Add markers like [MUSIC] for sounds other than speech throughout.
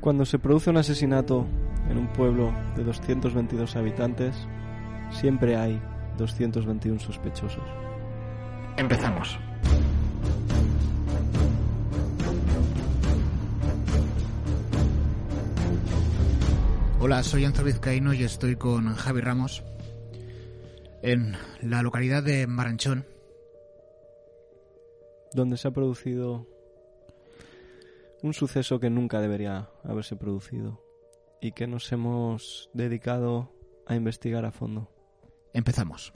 Cuando se produce un asesinato en un pueblo de 222 habitantes, siempre hay 221 sospechosos. Empezamos. Hola, soy Anzo Vizcaíno y estoy con Javi Ramos en la localidad de Maranchón. Donde se ha producido un suceso que nunca debería haberse producido y que nos hemos dedicado a investigar a fondo. Empezamos.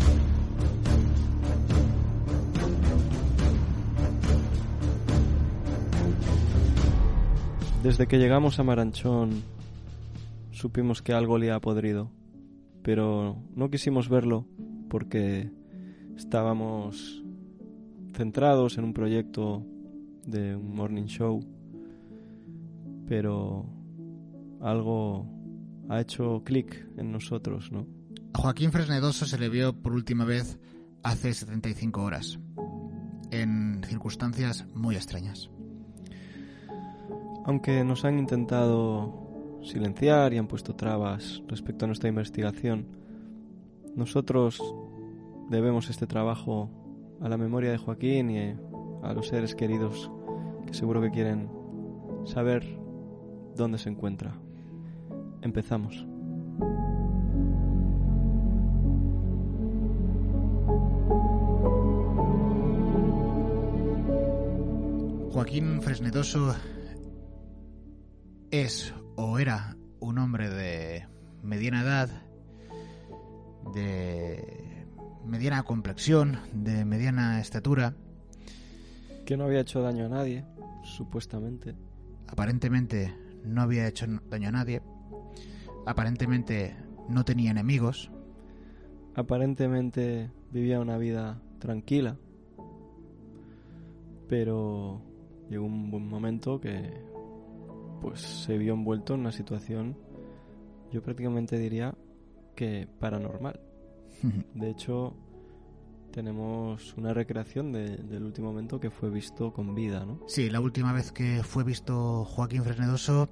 Desde que llegamos a Maranchón supimos que algo le ha podrido, pero no quisimos verlo porque estábamos centrados en un proyecto de un morning show, pero algo ha hecho clic en nosotros, ¿no? A Joaquín Fresnedoso se le vio por última vez hace 75 horas, en circunstancias muy extrañas. Aunque nos han intentado silenciar y han puesto trabas respecto a nuestra investigación, nosotros debemos este trabajo a la memoria de Joaquín y a los seres queridos que seguro que quieren saber dónde se encuentra. Empezamos. Joaquín Fresnedoso es o era un hombre de mediana edad, de mediana complexión, de mediana estatura. Que no había hecho daño a nadie, supuestamente. Aparentemente no había hecho daño a nadie. Aparentemente no tenía enemigos. Aparentemente vivía una vida tranquila. Pero llegó un buen momento que pues se vio envuelto en una situación yo prácticamente diría que paranormal. [LAUGHS] De hecho, tenemos una recreación del último momento que fue visto con vida, ¿no? Sí, la última vez que fue visto Joaquín Fresnedoso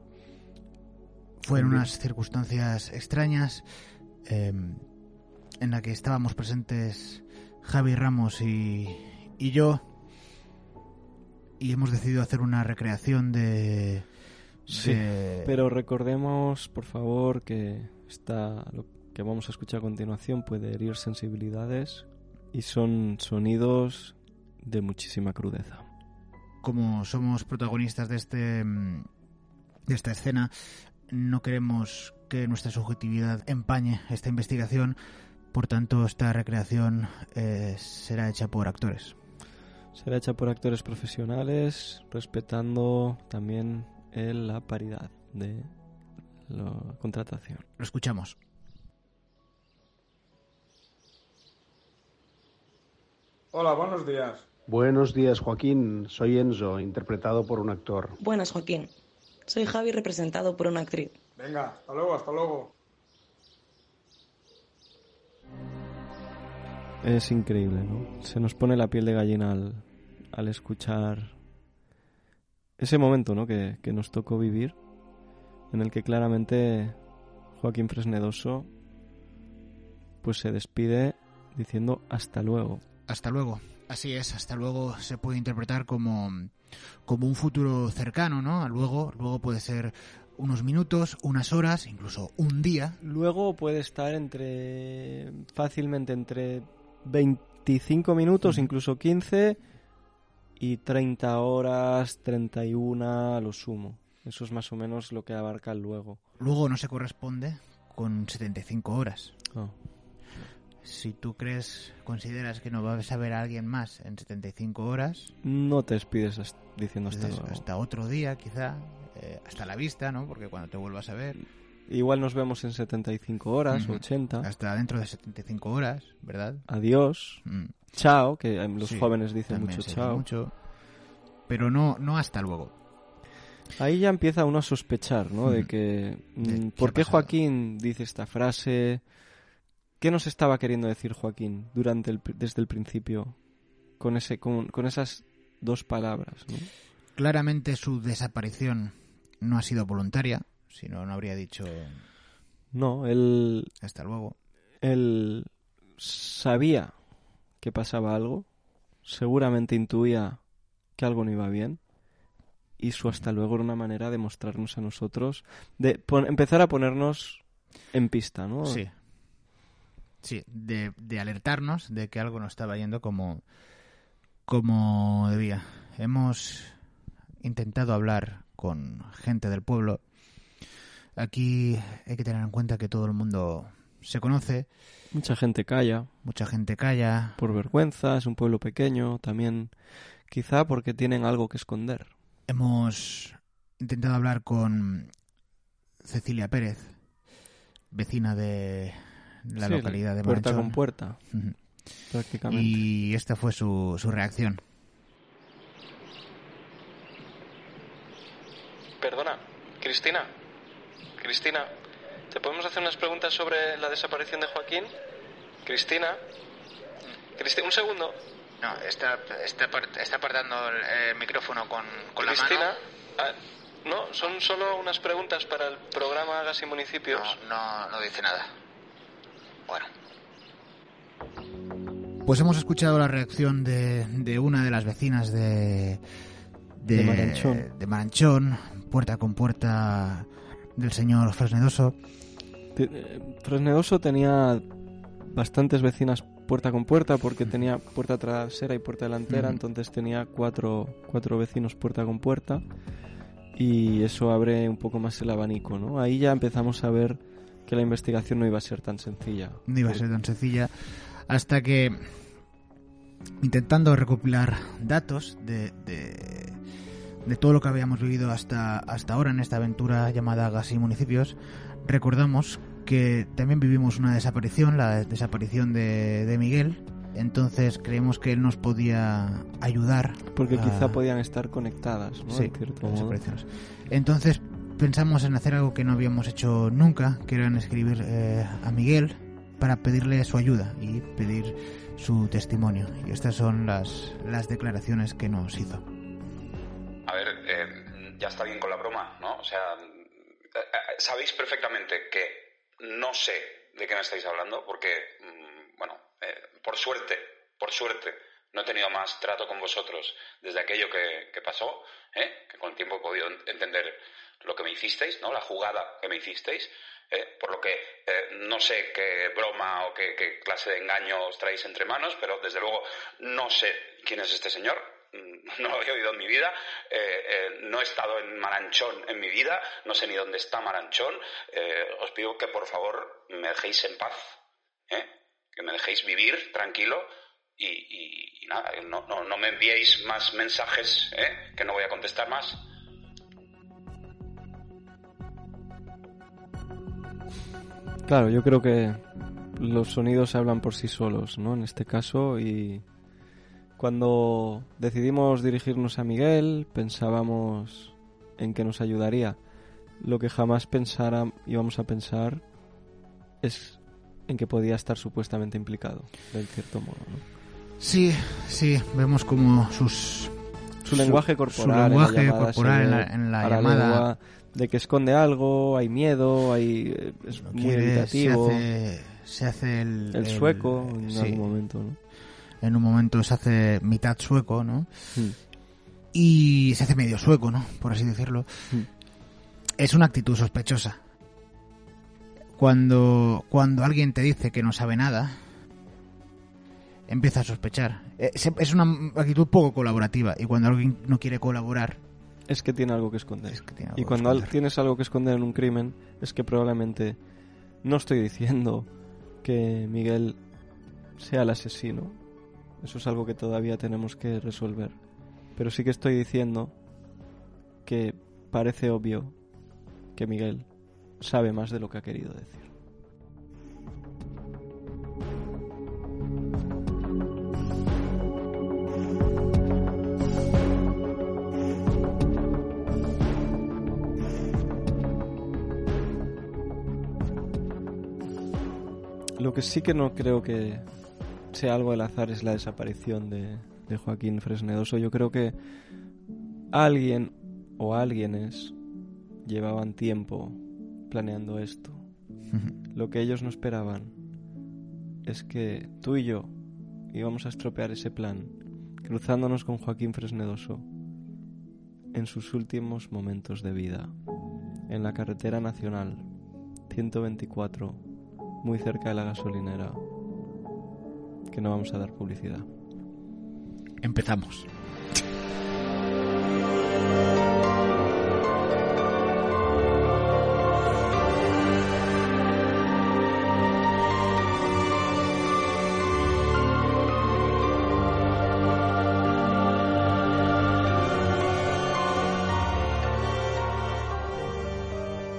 fue en unas circunstancias extrañas em, en la que estábamos presentes Javi Ramos y, y yo y hemos decidido hacer una recreación de... Sí, pero recordemos, por favor, que está lo que vamos a escuchar a continuación puede herir sensibilidades y son sonidos de muchísima crudeza. Como somos protagonistas de este de esta escena, no queremos que nuestra subjetividad empañe esta investigación, por tanto esta recreación eh, será hecha por actores. Será hecha por actores profesionales, respetando también la paridad de la contratación. Lo escuchamos. Hola, buenos días. Buenos días, Joaquín. Soy Enzo, interpretado por un actor. Buenas, Joaquín. Soy Javi, representado por una actriz. Venga, hasta luego, hasta luego. Es increíble, ¿no? Se nos pone la piel de gallina al, al escuchar ese momento, ¿no? Que, que nos tocó vivir, en el que claramente Joaquín Fresnedoso pues se despide diciendo hasta luego. Hasta luego. Así es, hasta luego se puede interpretar como, como un futuro cercano, ¿no? Luego, luego puede ser unos minutos, unas horas, incluso un día. Luego puede estar entre fácilmente entre 25 minutos, incluso 15 y 30 horas, 31 a lo sumo. Eso es más o menos lo que abarca el luego. Luego no se corresponde con 75 horas. Oh. Si tú crees, consideras que no vas a ver a alguien más en 75 horas, No te despides hasta- diciendo hasta luego. hasta otro día, quizá, eh, hasta la vista, ¿no? Porque cuando te vuelvas a ver, Igual nos vemos en 75 horas Ujú. o 80. hasta dentro de 75 horas, ¿verdad? Adiós. Mm, Chao, que los sí, jóvenes dicen mucho chao. mucho, pero no, no hasta luego. Ahí ya empieza uno a sospechar, ¿no? De Mm. que... De mm, qué ¿Por qué. Joaquín dice esta frase? ¿Qué nos estaba queriendo decir Joaquín durante el, desde el principio con, ese, con, con esas dos palabras? ¿no? Claramente su desaparición no ha sido voluntaria, si no, no habría dicho No, él, hasta luego. él sabía que pasaba algo, seguramente intuía que algo no iba bien, y su hasta luego era una manera de mostrarnos a nosotros, de empezar a ponernos en pista, ¿no? Sí. Sí, de, de alertarnos de que algo no estaba yendo como, como debía. Hemos intentado hablar con gente del pueblo. Aquí hay que tener en cuenta que todo el mundo se conoce, Mucha gente calla mucha gente calla. por vergüenza, es un pueblo pequeño, también quizá porque tienen algo que esconder. Hemos intentado hablar con Cecilia Pérez, vecina de la Sí, localidad de Puerta Maranchón. con puerta, prácticamente. Y esta fue su, su reacción. Perdona, Cristina. Cristina, ¿te podemos hacer unas preguntas sobre la desaparición de Joaquín? Cristina. Cristina, un segundo. No, está, está, está apartando el, micrófono con, Cristina. ah, no, son solo unas preguntas para el programa Hagas y Municipios. no, no dice nada. Bueno. Pues hemos escuchado la reacción de, de una de las vecinas de, De Maranchón. de Maranchón, puerta con puerta del señor Fresnedoso. Eh, Fresnedoso tenía bastantes vecinas puerta con puerta porque tenía puerta trasera y puerta delantera, Ujú. entonces tenía cuatro, cuatro vecinos puerta con puerta y eso abre un poco más el abanico, ¿no? Ahí ya empezamos a ver que la investigación no iba a ser tan sencilla. No iba a ser tan sencilla hasta que intentando recopilar datos de, de, de todo lo que habíamos vivido hasta, hasta ahora en esta aventura llamada Gas y Municipios, recordamos que también vivimos una desaparición, la desaparición de, de Miguel. Entonces creemos que él nos podía ayudar. Porque a- quizá podían estar conectadas, ¿no? Sí, En cierto modo. Entonces pensamos en hacer algo que no habíamos hecho nunca, que era en escribir eh, a Miguel para pedirle su ayuda y pedir su testimonio. Y estas son las, las declaraciones que nos hizo. A ver, eh, ya está bien con la broma, ¿no? O sea, eh, sabéis perfectamente que no sé de qué me estáis hablando, porque, mm, bueno, eh, por suerte, por suerte, no he tenido más trato con vosotros desde aquello que, que pasó, ¿eh? que con el tiempo he podido en- entender lo que me hicisteis, ¿no? La jugada que me hicisteis, ¿eh? por lo que eh, no sé qué broma o qué, clase de engaño os traéis entre manos, pero desde luego no sé quién es este señor, mm, [LAUGHS] no lo había oído en mi vida, eh, no he estado en Maranchón en mi vida, no sé ni dónde está Maranchón, os pido que por favor me dejéis en paz, que me dejéis vivir tranquilo y, nada, no, no- no me enviéis más mensajes, que no voy a contestar más. Claro, yo creo que los sonidos hablan por sí solos, ¿no? En este caso, y cuando decidimos dirigirnos a Miguel, pensábamos en que nos ayudaría. Lo que jamás pensara, íbamos a pensar es en que podía estar supuestamente implicado, de cierto modo, ¿no? Sí, sí, vemos como sus... Su lenguaje corporal, Su lenguaje en la llamada corporal en la, en la llamada... de que esconde algo, hay miedo, hay es muy quiere, se evitativo. hace, se hace el... El sueco en sí, algún momento, ¿no? en un momento se hace mitad sueco, ¿no? Mm. Y se hace medio sueco, ¿no? Por así decirlo. Mm. Es una actitud sospechosa. Cuando, cuando alguien te dice que no sabe nada, empieza a sospechar. Eh, Es una actitud poco colaborativa. Y cuando alguien no quiere colaborar, Es que tiene algo que esconder. es que algo y cuando esconder. tienes algo que esconder en un crimen, es que probablemente no estoy diciendo que Miguel sea el asesino. Eso es algo que todavía tenemos que resolver. Pero sí que estoy diciendo que parece obvio que Miguel sabe más de lo que ha querido decir. Lo que sí que no creo que sea algo del azar es la desaparición de, de Joaquín Fresnedoso. Yo creo que alguien o alguienes llevaban tiempo planeando esto. Lo que ellos no esperaban es que tú y yo íbamos a estropear ese plan, cruzándonos con Joaquín Fresnedoso en sus últimos momentos de vida, en la carretera nacional 124, muy cerca de la gasolinera, que no vamos a dar publicidad. Empezamos.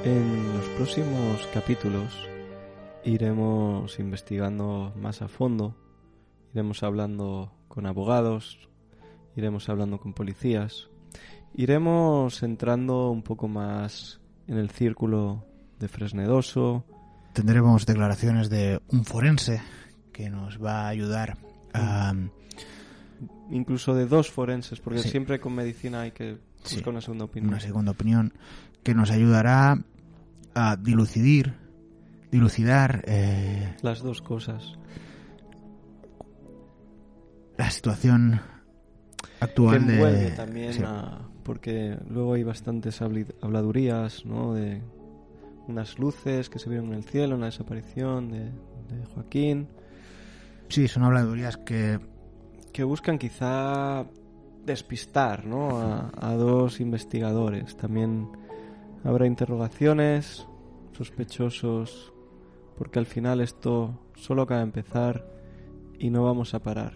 En los próximos capítulos iremos investigando más a fondo, iremos hablando con abogados, iremos hablando con policías, iremos entrando un poco más en el círculo de Fresnedoso. Tendremos declaraciones de un forense que nos va a ayudar a... Incluso de dos forenses, porque Sí. siempre con medicina hay que Sí, buscar una segunda opinión. una segunda opinión que nos ayudará a dilucidir, dilucidar eh, Las dos cosas. la situación que actual envuelve de también sí. a- porque luego hay bastantes habladurías no de unas luces que se vieron en el cielo una desaparición de, de Joaquín Sí, son habladurías que que buscan quizá despistar ¿no? a, a dos investigadores también habrá interrogaciones sospechosos porque al final esto solo acaba de empezar y no vamos a parar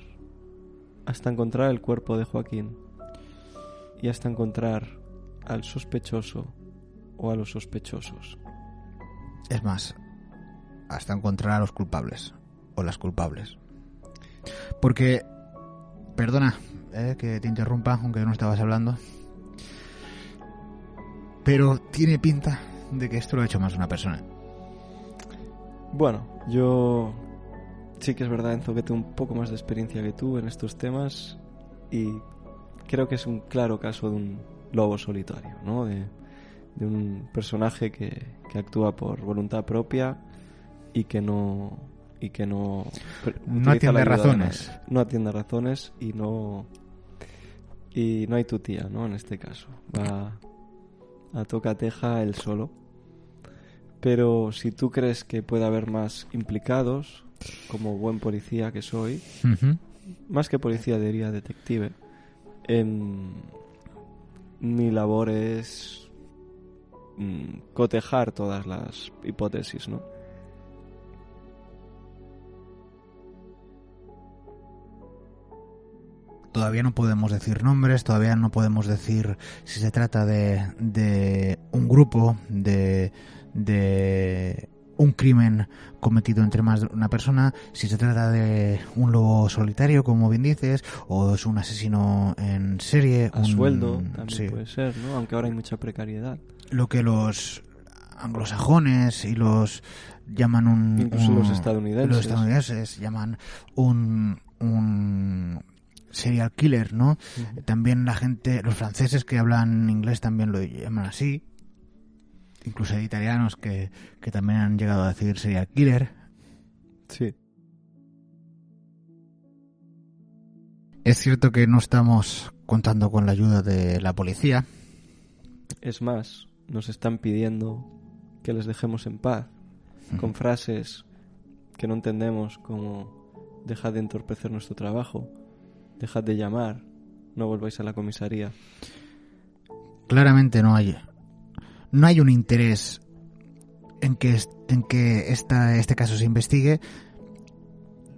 hasta encontrar el cuerpo de Joaquín y hasta encontrar al sospechoso o a los sospechosos. es más hasta encontrar a los culpables o las culpables. Porque perdona eh, que te interrumpa aunque no estabas hablando. Pero tiene pinta de que esto lo ha hecho más una persona. Bueno, yo sí que es verdad, Enzo, que tengo un poco más de experiencia que tú en estos temas y creo que es un claro caso de un lobo solitario, ¿no? De, de un personaje que, que actúa por voluntad propia y que no y que no No atiende razones. no atiende razones y no y no hay tu tía, ¿no? En este caso va a toca teja él solo. Pero si tú crees que puede haber más implicados, como buen policía que soy, más que policía diría detective, em, mi labor es mm, cotejar todas las hipótesis, ¿no? Todavía no podemos decir nombres, todavía no podemos decir si se trata de, de un grupo, de, de un crimen cometido entre más de una persona, si se trata de un lobo solitario, como bien dices, o es un asesino en serie. A un- sueldo también sí. puede ser, ¿no? Aunque ahora hay mucha precariedad. Lo que los anglosajones y los llaman un... Incluso un- los estadounidenses. Los estadounidenses llaman un... un serial killer, ¿no? También la gente, los franceses que hablan inglés también lo llaman así. Incluso hay italianos que, que también han llegado a decir serial killer. Sí. Es cierto que no estamos contando con la ayuda de la policía. Es más, nos están pidiendo que les dejemos en paz con frases que no entendemos como dejad de entorpecer nuestro trabajo, dejad de llamar, no volváis a la comisaría. Claramente no hay no hay un interés en que en que esta, este caso se investigue.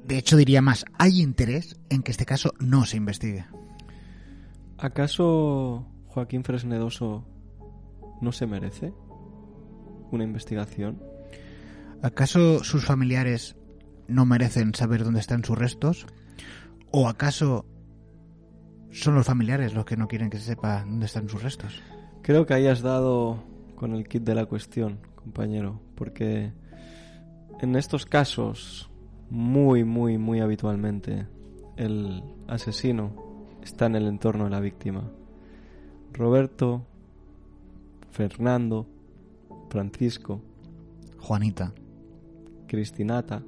De hecho, diría más, hay interés en que este caso no se investigue. ¿Acaso Joaquín Fresnedoso no se merece una investigación? ¿Acaso sus familiares no merecen saber dónde están sus restos? ¿O acaso son los familiares los que no quieren que se sepa dónde están sus restos? Creo que ahí has dado con el kit de la cuestión, compañero, porque en estos casos, muy, muy, muy habitualmente, el asesino está en el entorno de la víctima. Roberto, Fernando, Francisco, Juanita. Cristinata.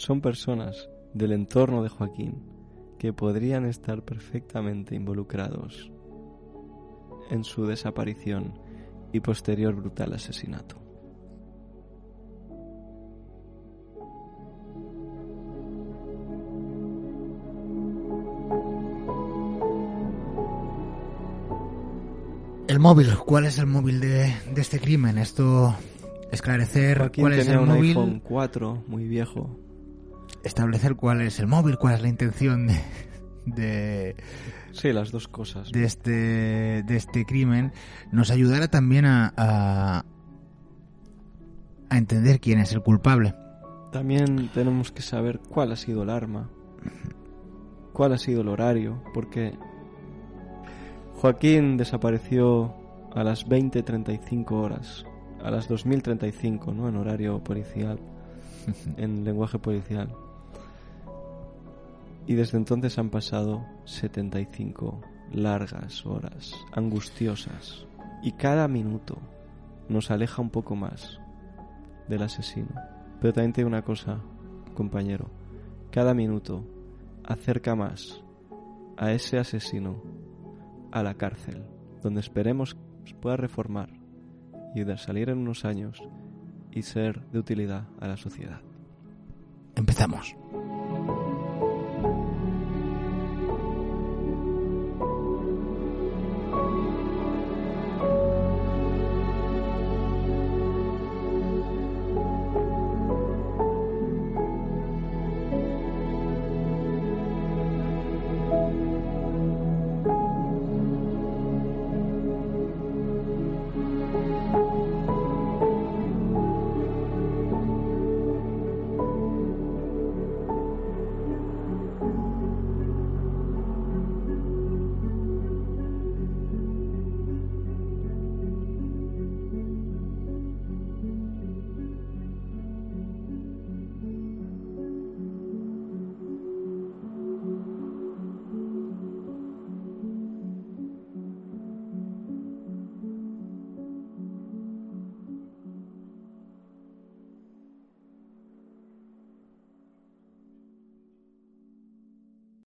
Son personas del entorno de Joaquín que podrían estar perfectamente involucrados en su desaparición y posterior brutal asesinato. El móvil, ¿cuál es el móvil de, de este crimen? Esto esclarecer Joaquín cuál es tenía el un móvil, iPhone 4 muy viejo. Establecer cuál es el móvil, cuál es la intención de, de, Sí, las dos cosas. de este de este crimen, nos ayudará también a, a a entender quién es el culpable. También tenemos que saber cuál ha sido el arma, cuál ha sido el horario, porque Joaquín desapareció a las 20.35 horas, a las 2035, ¿no? En horario policial, [LAUGHS] en lenguaje policial. Y desde entonces han pasado 75 largas horas, angustiosas, y cada minuto nos aleja un poco más del asesino. Pero también te digo una cosa, compañero. Cada minuto acerca más a ese asesino a la cárcel, donde esperemos pueda reformar y de salir en unos años y ser de utilidad a la sociedad. Empezamos.